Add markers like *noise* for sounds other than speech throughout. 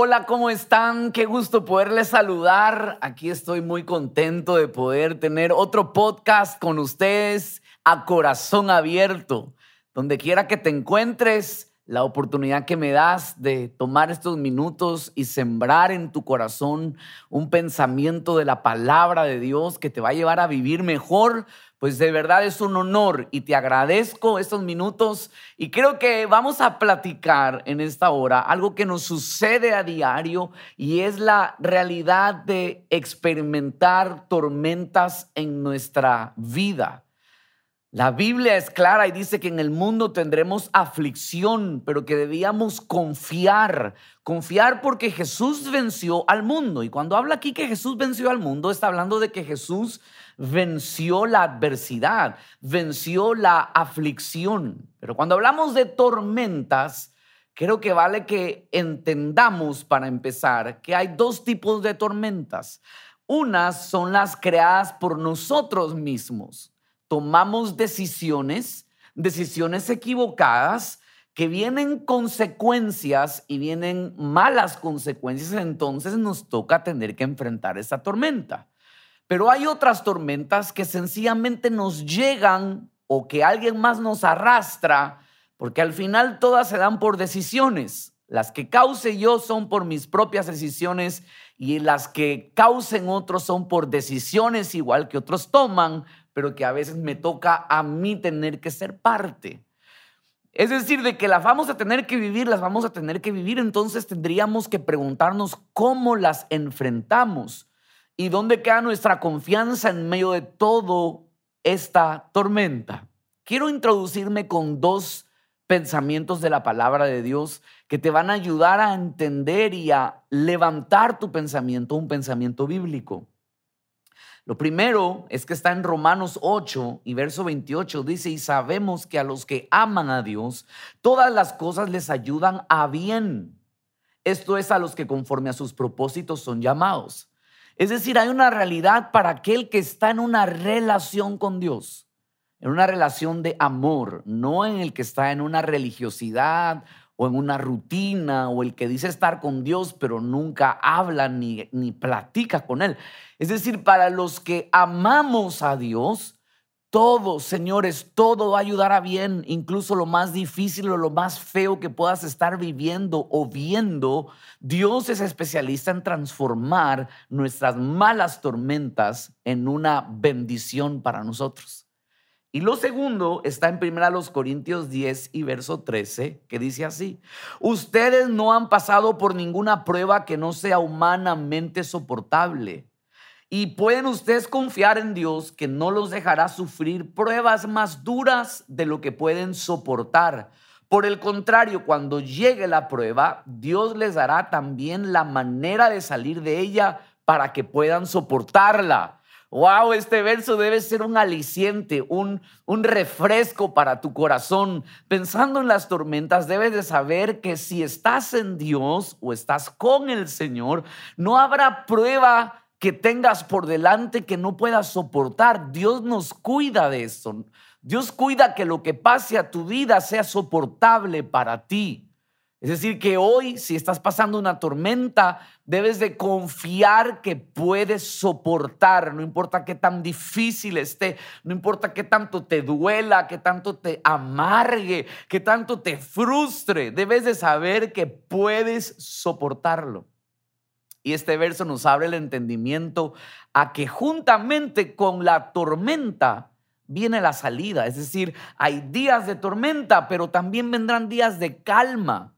Hola, ¿cómo están? Qué gusto poderles saludar. Aquí estoy muy contento de poder tener otro podcast con ustedes a corazón abierto. Donde quiera que te encuentres, la oportunidad que me das de tomar estos minutos y sembrar en tu corazón un pensamiento de la palabra de Dios que te va a llevar a vivir mejor pues de verdad es un honor y te agradezco estos minutos y creo que vamos a platicar en esta hora algo que nos sucede a diario y es la realidad de experimentar tormentas en nuestra vida. La Biblia es clara y dice que en el mundo tendremos aflicción, pero que debíamos confiar. Confiar porque Jesús venció al mundo. Y cuando habla aquí que Jesús venció al mundo, está hablando de que Jesús venció la adversidad, venció la aflicción. Pero cuando hablamos de tormentas, creo que vale que entendamos para empezar que hay dos tipos de tormentas. Unas son las creadas por nosotros mismos tomamos decisiones, decisiones equivocadas, que vienen consecuencias y vienen malas consecuencias, entonces nos toca tener que enfrentar esa tormenta. Pero hay otras tormentas que sencillamente nos llegan o que alguien más nos arrastra, porque al final todas se dan por decisiones. Las que cause yo son por mis propias decisiones y las que causen otros son por decisiones igual que otros toman, pero que a veces me toca a mí tener que ser parte. Es decir, de que las vamos a tener que vivir, las vamos a tener que vivir, entonces tendríamos que preguntarnos cómo las enfrentamos y dónde queda nuestra confianza en medio de todo esta tormenta. Quiero introducirme con dos pensamientos de la palabra de Dios que te van a ayudar a entender y a levantar tu pensamiento, un pensamiento bíblico. Lo primero es que está en Romanos 8 y verso 28, dice, y sabemos que a los que aman a Dios, todas las cosas les ayudan a bien. Esto es a los que conforme a sus propósitos son llamados. Es decir, hay una realidad para aquel que está en una relación con Dios, en una relación de amor, no en el que está en una religiosidad o en una rutina, o el que dice estar con Dios, pero nunca habla ni, ni platica con Él. Es decir, para los que amamos a Dios, todo, señores, todo va a ayudar a bien, incluso lo más difícil o lo más feo que puedas estar viviendo o viendo. Dios es especialista en transformar nuestras malas tormentas en una bendición para nosotros. Y lo segundo está en 1 Corintios 10 y verso 13, que dice así, ustedes no han pasado por ninguna prueba que no sea humanamente soportable. Y pueden ustedes confiar en Dios que no los dejará sufrir pruebas más duras de lo que pueden soportar. Por el contrario, cuando llegue la prueba, Dios les dará también la manera de salir de ella para que puedan soportarla. Wow, este verso debe ser un aliciente, un, un refresco para tu corazón. Pensando en las tormentas, debes de saber que si estás en Dios o estás con el Señor, no habrá prueba que tengas por delante que no puedas soportar. Dios nos cuida de eso. Dios cuida que lo que pase a tu vida sea soportable para ti. Es decir, que hoy si estás pasando una tormenta, debes de confiar que puedes soportar, no importa qué tan difícil esté, no importa qué tanto te duela, qué tanto te amargue, qué tanto te frustre, debes de saber que puedes soportarlo. Y este verso nos abre el entendimiento a que juntamente con la tormenta viene la salida, es decir, hay días de tormenta, pero también vendrán días de calma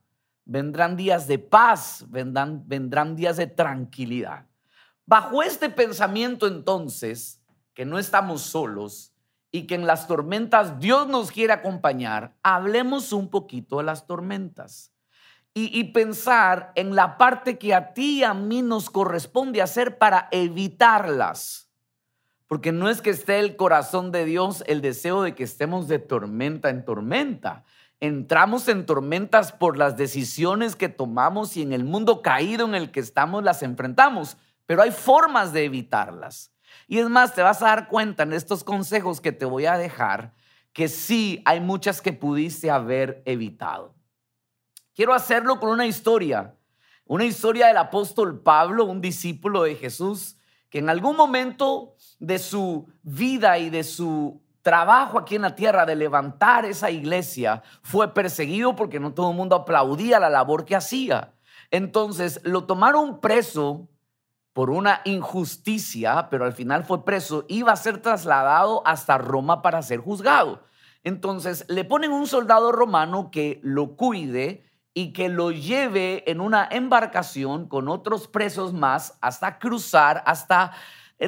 vendrán días de paz, vendrán, vendrán días de tranquilidad. Bajo este pensamiento entonces, que no estamos solos y que en las tormentas Dios nos quiere acompañar, hablemos un poquito de las tormentas y, pensar en la parte que a ti y a mí nos corresponde hacer para evitarlas. Porque no es que esté el corazón de Dios el deseo de que estemos de tormenta en tormenta, entramos en tormentas por las decisiones que tomamos y en el mundo caído en el que estamos las enfrentamos, pero hay formas de evitarlas. Y es más, te vas a dar cuenta en estos consejos que te voy a dejar que sí hay muchas que pudiste haber evitado. Quiero hacerlo con una historia, Una historia del apóstol Pablo, un discípulo de Jesús, que en algún momento de su vida y de su trabajo aquí en la tierra de levantar esa iglesia fue perseguido porque no todo el mundo aplaudía la labor que hacía. Entonces lo tomaron preso por una injusticia, pero al final fue preso, iba a ser trasladado hasta Roma para ser juzgado. Entonces le ponen un soldado romano que lo cuide y que lo lleve en una embarcación con otros presos más hasta cruzar hasta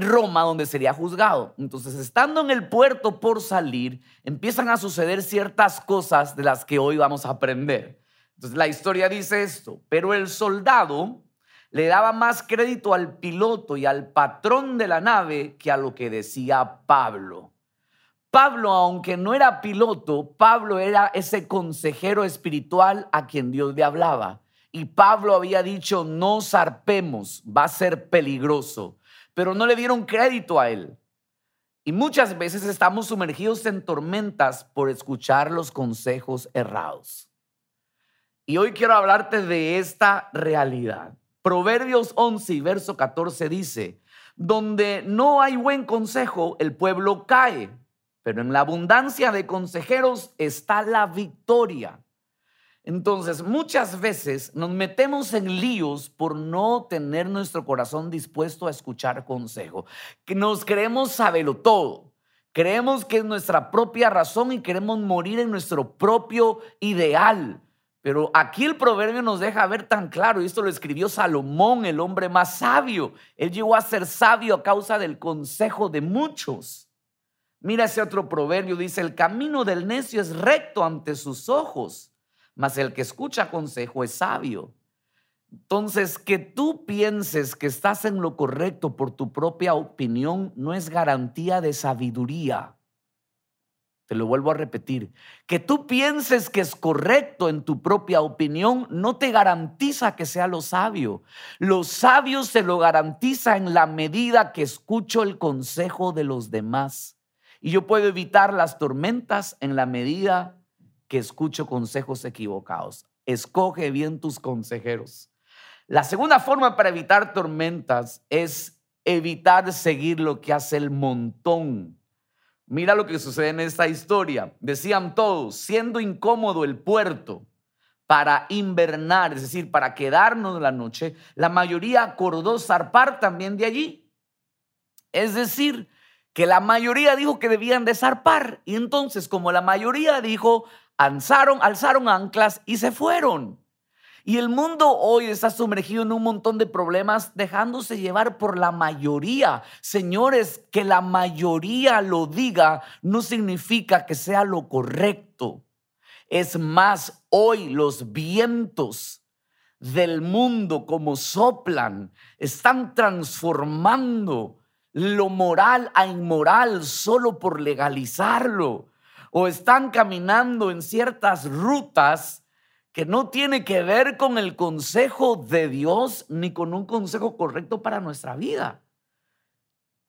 Roma, donde sería juzgado. Entonces, estando en el puerto por salir, empiezan a suceder ciertas cosas de las que hoy vamos a aprender. Entonces, la historia dice esto, pero el soldado le daba más crédito al piloto y al patrón de la nave que a lo que decía Pablo. Pablo, aunque no era piloto, Pablo era ese consejero espiritual a quien Dios le hablaba. Y Pablo había dicho, no zarpemos, va a ser peligroso. Pero no le dieron crédito a él. Y muchas veces estamos sumergidos en tormentas por escuchar los consejos errados. Y hoy quiero hablarte de esta realidad. Proverbios 11 y verso 14 dice, donde no hay buen consejo, el pueblo cae pero en la abundancia de consejeros está la victoria. Entonces, muchas veces nos metemos en líos por no tener nuestro corazón dispuesto a escuchar consejo. Nos creemos saberlo todo. Creemos que es nuestra propia razón y queremos morir en nuestro propio ideal. Pero aquí el proverbio nos deja ver tan claro, y esto lo escribió Salomón, el hombre más sabio. Él llegó a ser sabio a causa del consejo de muchos. Mira ese otro proverbio, dice, el camino del necio es recto ante sus ojos, mas el que escucha consejo es sabio. Entonces, que tú pienses que estás en lo correcto por tu propia opinión no es garantía de sabiduría. Te lo vuelvo a repetir. Que tú pienses que es correcto en tu propia opinión no te garantiza que sea lo sabio. Lo sabio se lo garantiza en la medida que escucho el consejo de los demás. Y yo puedo evitar las tormentas en la medida que escucho consejos equivocados. Escoge bien tus consejeros. La segunda forma para evitar tormentas es evitar seguir lo que hace el montón. Mira lo que sucede en esta historia. Decían todos, siendo incómodo el puerto para invernar, es decir, para quedarnos la noche, la mayoría acordó zarpar también de allí. Es decir, que la mayoría dijo que debían de zarpar. Y entonces, como la mayoría dijo, alzaron, alzaron anclas y se fueron. Y el mundo hoy está sumergido en un montón de problemas dejándose llevar por la mayoría. Señores, que la mayoría lo diga no significa que sea lo correcto. Es más, hoy los vientos del mundo como soplan están transformando lo moral a inmoral solo por legalizarlo. O están caminando en ciertas rutas que no tiene que ver con el consejo de Dios ni con un consejo correcto para nuestra vida.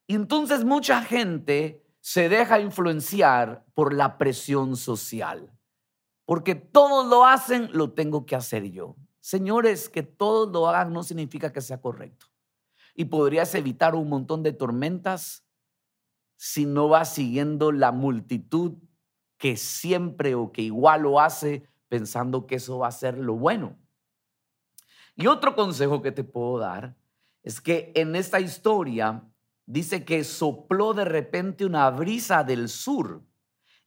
Y entonces mucha gente se deja influenciar por la presión social. Porque todos lo hacen, lo tengo que hacer yo. Señores, que todos lo hagan no significa que sea correcto y podrías evitar un montón de tormentas si no vas siguiendo la multitud que siempre o que igual lo hace pensando que eso va a ser lo bueno. Y otro consejo que te puedo dar es que en esta historia dice que sopló de repente una brisa del sur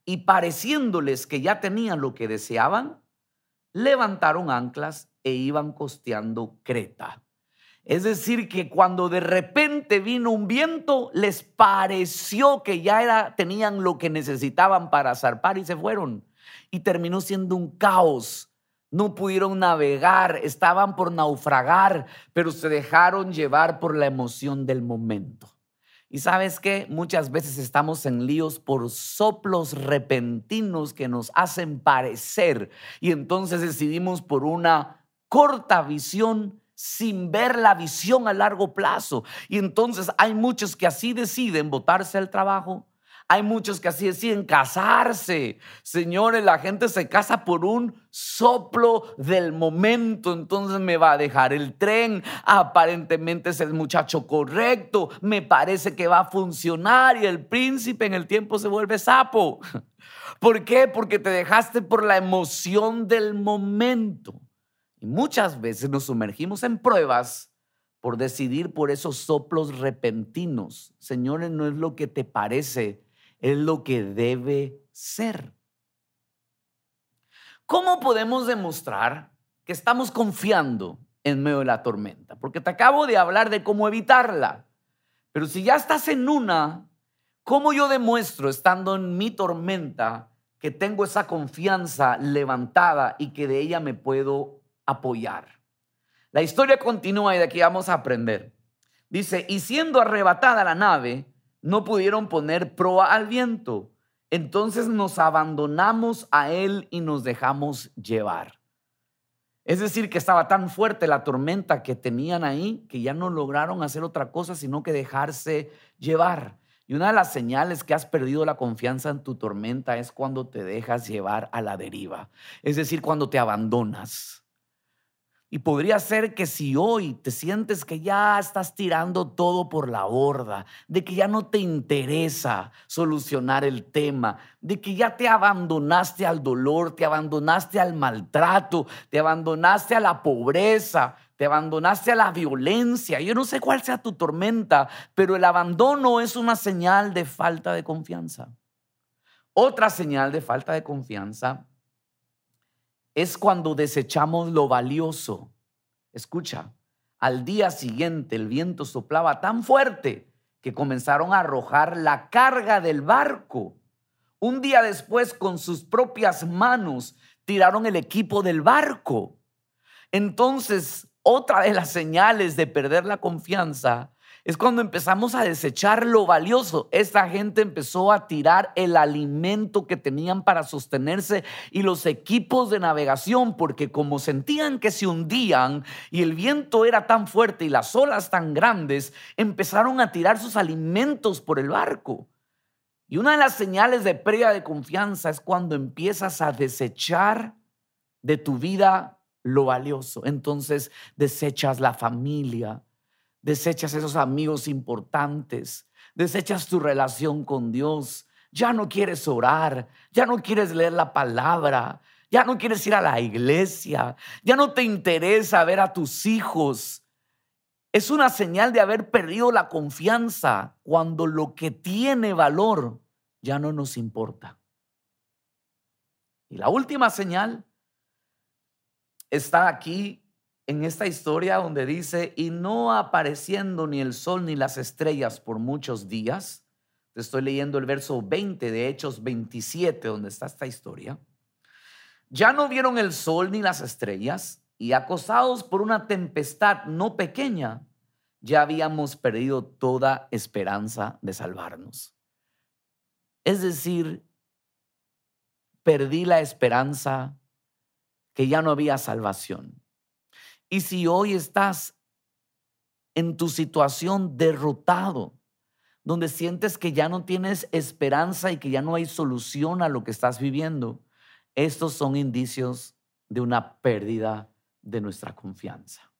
y pareciéndoles que ya tenían lo que deseaban, levantaron anclas e iban costeando Creta. Es decir, que cuando de repente vino un viento, les pareció que ya era, tenían lo que necesitaban para zarpar y se fueron. Y terminó siendo un caos. No pudieron navegar, estaban por naufragar, pero se dejaron llevar por la emoción del momento. Y sabes qué, muchas veces estamos en líos por soplos repentinos que nos hacen parecer y entonces decidimos por una corta visión sin ver la visión a largo plazo. Y entonces hay muchos que así deciden botarse el trabajo, Hay muchos que así deciden casarse. Señores, la gente se casa por un soplo del momento. Entonces me va a dejar el tren. Aparentemente es el muchacho correcto. Me parece que va a funcionar y el príncipe en el tiempo se vuelve sapo. *laughs* ¿Por qué? Porque te dejaste por la emoción del momento. Y muchas veces nos sumergimos en pruebas por decidir por esos soplos repentinos. Señores, no es lo que te parece, es lo que debe ser. ¿Cómo podemos demostrar que estamos confiando en medio de la tormenta? Porque te acabo de hablar de cómo evitarla. Pero si ya estás en una, ¿cómo yo demuestro estando en mi tormenta que tengo esa confianza levantada y que de ella me puedo apoyar. La historia continúa y de aquí vamos a aprender. Dice, y siendo arrebatada la nave, no pudieron poner proa al viento. Entonces nos abandonamos a él y nos dejamos llevar. Es decir, que estaba tan fuerte la tormenta que tenían ahí que ya no lograron hacer otra cosa sino que dejarse llevar. Y una de las señales que has perdido la confianza en tu tormenta es cuando te dejas llevar a la deriva. Es decir, cuando te abandonas. Y podría ser que si hoy te sientes que ya estás tirando todo por la borda, de que ya no te interesa solucionar el tema, de que ya te abandonaste al dolor, te abandonaste al maltrato, te abandonaste a la pobreza, te abandonaste a la violencia. Yo no sé cuál sea tu tormenta, pero el abandono es una señal de falta de confianza. Otra señal de falta de confianza es cuando desechamos lo valioso. Escucha, al día siguiente el viento soplaba tan fuerte que comenzaron a arrojar la carga del barco. Un día después, con sus propias manos, tiraron el equipo del barco. Entonces, otra de las señales de perder la confianza es cuando empezamos a desechar lo valioso. Esta gente empezó a tirar el alimento que tenían para sostenerse y los equipos de navegación, porque como sentían que se hundían y el viento era tan fuerte y las olas tan grandes, empezaron a tirar sus alimentos por el barco. Y una de las señales de pérdida de confianza es cuando empiezas a desechar de tu vida lo valioso. Entonces desechas la familia, desechas esos amigos importantes, desechas tu relación con Dios, ya no quieres orar, ya no quieres leer la palabra, ya no quieres ir a la iglesia, ya no te interesa ver a tus hijos. Es una señal de haber perdido la confianza cuando lo que tiene valor ya no nos importa. Y la última señal está aquí en esta historia donde dice, y no apareciendo ni el sol ni las estrellas por muchos días, te estoy leyendo el verso 20 de Hechos 27, donde está esta historia, ya no vieron el sol ni las estrellas, y acosados por una tempestad no pequeña, ya habíamos perdido toda esperanza de salvarnos. Es decir, perdí la esperanza que ya no había salvación. Y si hoy estás en tu situación derrotado, donde sientes que ya no tienes esperanza y que ya no hay solución a lo que estás viviendo, estos son indicios de una pérdida de nuestra confianza.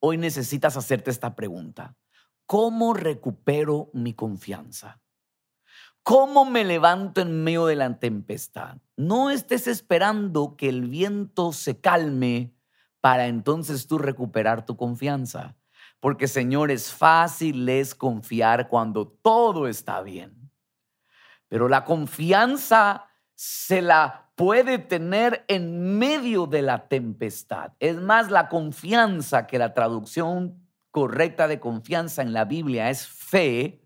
Hoy necesitas hacerte esta pregunta. ¿Cómo recupero mi confianza? ¿Cómo me levanto en medio de la tempestad? No estés esperando que el viento se calme para entonces tú recuperar tu confianza. Porque, Señor, es fácil es confiar cuando todo está bien. Pero la confianza se la puede tener en medio de la tempestad. Es más, la confianza, que la traducción correcta de confianza en la Biblia es fe,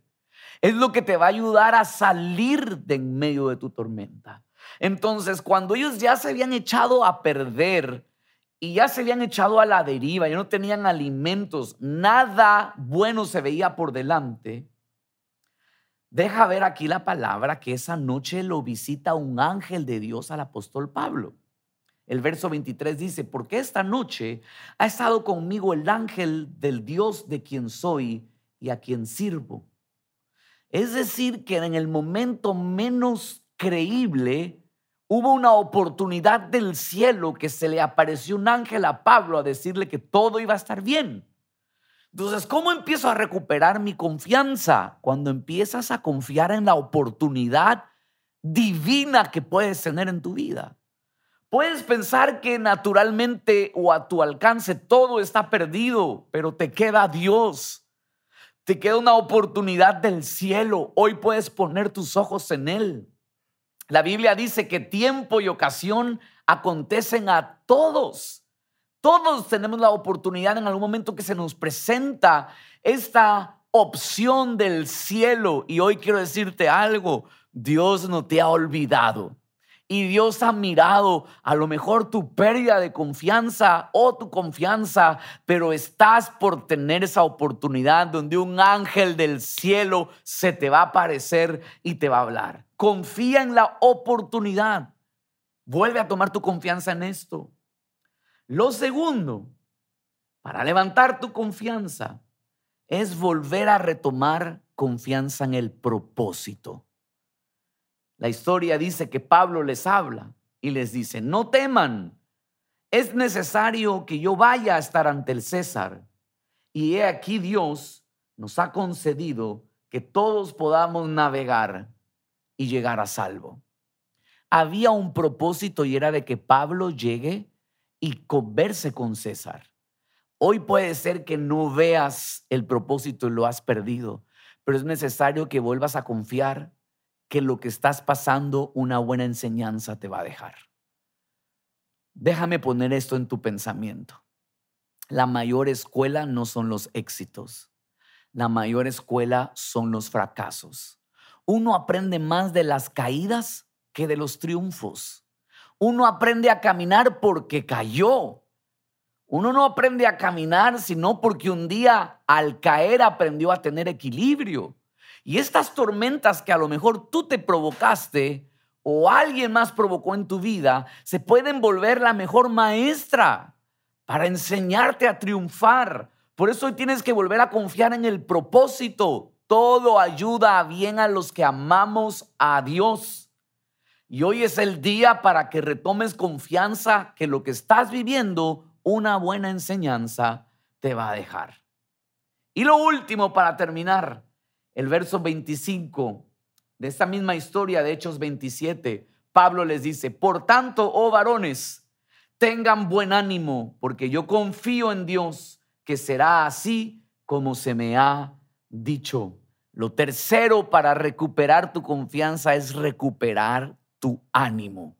es lo que te va a ayudar a salir de en medio de tu tormenta. Entonces, cuando ellos ya se habían echado a perder, y ya se habían echado a la deriva, ya no tenían alimentos, nada bueno se veía por delante. Deja ver aquí la palabra que esa noche lo visita un ángel de Dios al apóstol Pablo. El verso 23 dice, porque esta noche ha estado conmigo el ángel del Dios de quien soy y a quien sirvo. Es decir, que en el momento menos creíble hubo una oportunidad del cielo que se le apareció un ángel a Pablo a decirle que todo iba a estar bien. Entonces, ¿cómo empiezo a recuperar mi confianza? Cuando empiezas a confiar en la oportunidad divina que puedes tener en tu vida. Puedes pensar que naturalmente o a tu alcance todo está perdido, pero te queda Dios. Te queda una oportunidad del cielo. Hoy puedes poner tus ojos en Él. La Biblia dice que tiempo y ocasión acontecen a todos. Todos tenemos la oportunidad en algún momento que se nos presenta esta opción del cielo. Y hoy quiero decirte algo, Dios no te ha olvidado. Y Dios ha mirado a lo mejor tu pérdida de confianza o tu confianza, pero estás por tener esa oportunidad donde un ángel del cielo se te va a aparecer y te va a hablar. Confía en la oportunidad. Vuelve a tomar tu confianza en esto. Lo segundo, para levantar tu confianza, es volver a retomar confianza en el propósito. La historia dice que Pablo les habla y les dice, no teman, es necesario que yo vaya a estar ante el César. Y he aquí Dios nos ha concedido que todos podamos navegar y llegar a salvo. Había un propósito y era de que Pablo llegue y converse con César. Hoy puede ser que no veas el propósito y lo has perdido, pero es necesario que vuelvas a confiar que lo que estás pasando, una buena enseñanza te va a dejar. Déjame poner esto en tu pensamiento. La mayor escuela no son los éxitos. La mayor escuela son los fracasos. Uno aprende más de las caídas que de los triunfos. Uno aprende a caminar porque cayó. Uno no aprende a caminar sino porque un día al caer aprendió a tener equilibrio. Y estas tormentas que a lo mejor tú te provocaste o alguien más provocó en tu vida, se pueden volver la mejor maestra para enseñarte a triunfar. Por eso hoy tienes que volver a confiar en el propósito. Todo ayuda a bien a los que amamos a Dios. Y hoy es el día para que retomes confianza que lo que estás viviendo, una buena enseñanza, te va a dejar. Y lo último para terminar, el verso 25 de esta misma historia de Hechos 27, Pablo les dice, por tanto, oh varones, tengan buen ánimo, porque yo confío en Dios que será así como se me ha dicho. Lo tercero para recuperar tu confianza es recuperar tu ánimo.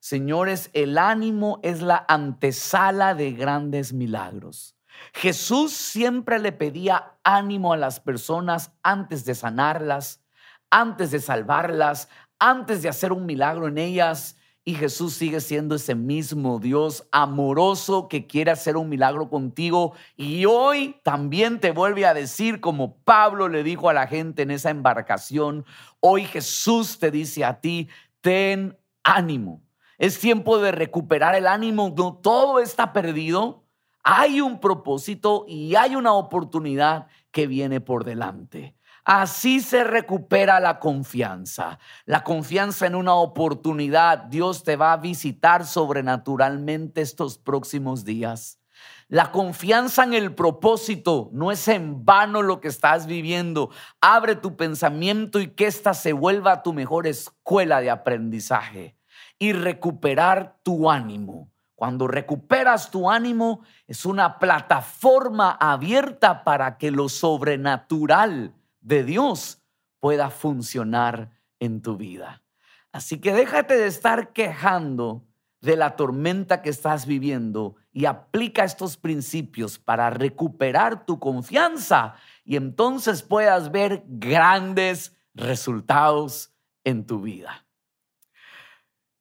Señores, el ánimo es la antesala de grandes milagros. Jesús siempre le pedía ánimo a las personas antes de sanarlas, antes de salvarlas, antes de hacer un milagro en ellas. Y Jesús sigue siendo ese mismo Dios amoroso que quiere hacer un milagro contigo. Y hoy también te vuelve a decir, como Pablo le dijo a la gente en esa embarcación, hoy Jesús te dice a ti, ten ánimo. Es tiempo de recuperar el ánimo. No todo está perdido hay un propósito y hay una oportunidad que viene por delante. Así se recupera la confianza. La confianza en una oportunidad. Dios te va a visitar sobrenaturalmente estos próximos días. La confianza en el propósito no es en vano lo que estás viviendo. Abre tu pensamiento y que ésta se vuelva tu mejor escuela de aprendizaje y recuperar tu ánimo. Cuando recuperas tu ánimo, es una plataforma abierta para que lo sobrenatural de Dios pueda funcionar en tu vida. Así que déjate de estar quejando de la tormenta que estás viviendo y aplica estos principios para recuperar tu confianza y entonces puedas ver grandes resultados en tu vida.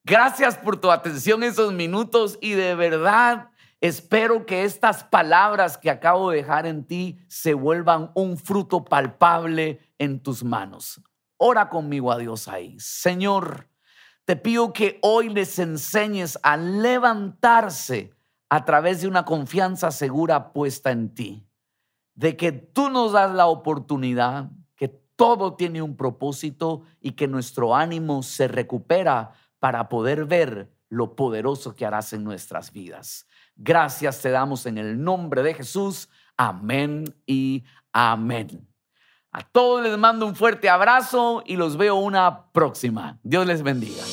Gracias por tu atención en esos minutos y de verdad espero que estas palabras que acabo de dejar en ti se vuelvan un fruto palpable en tus manos. Ora conmigo a Dios ahí. Señor, te pido que hoy les enseñes a levantarse a través de una confianza segura puesta en ti, de que tú nos das la oportunidad, que todo tiene un propósito y que nuestro ánimo se recupera para poder ver lo poderoso que harás en nuestras vidas. Gracias te damos en el nombre de Jesús. Amén y amén. A todos les mando un fuerte abrazo y los veo una próxima. Dios les bendiga.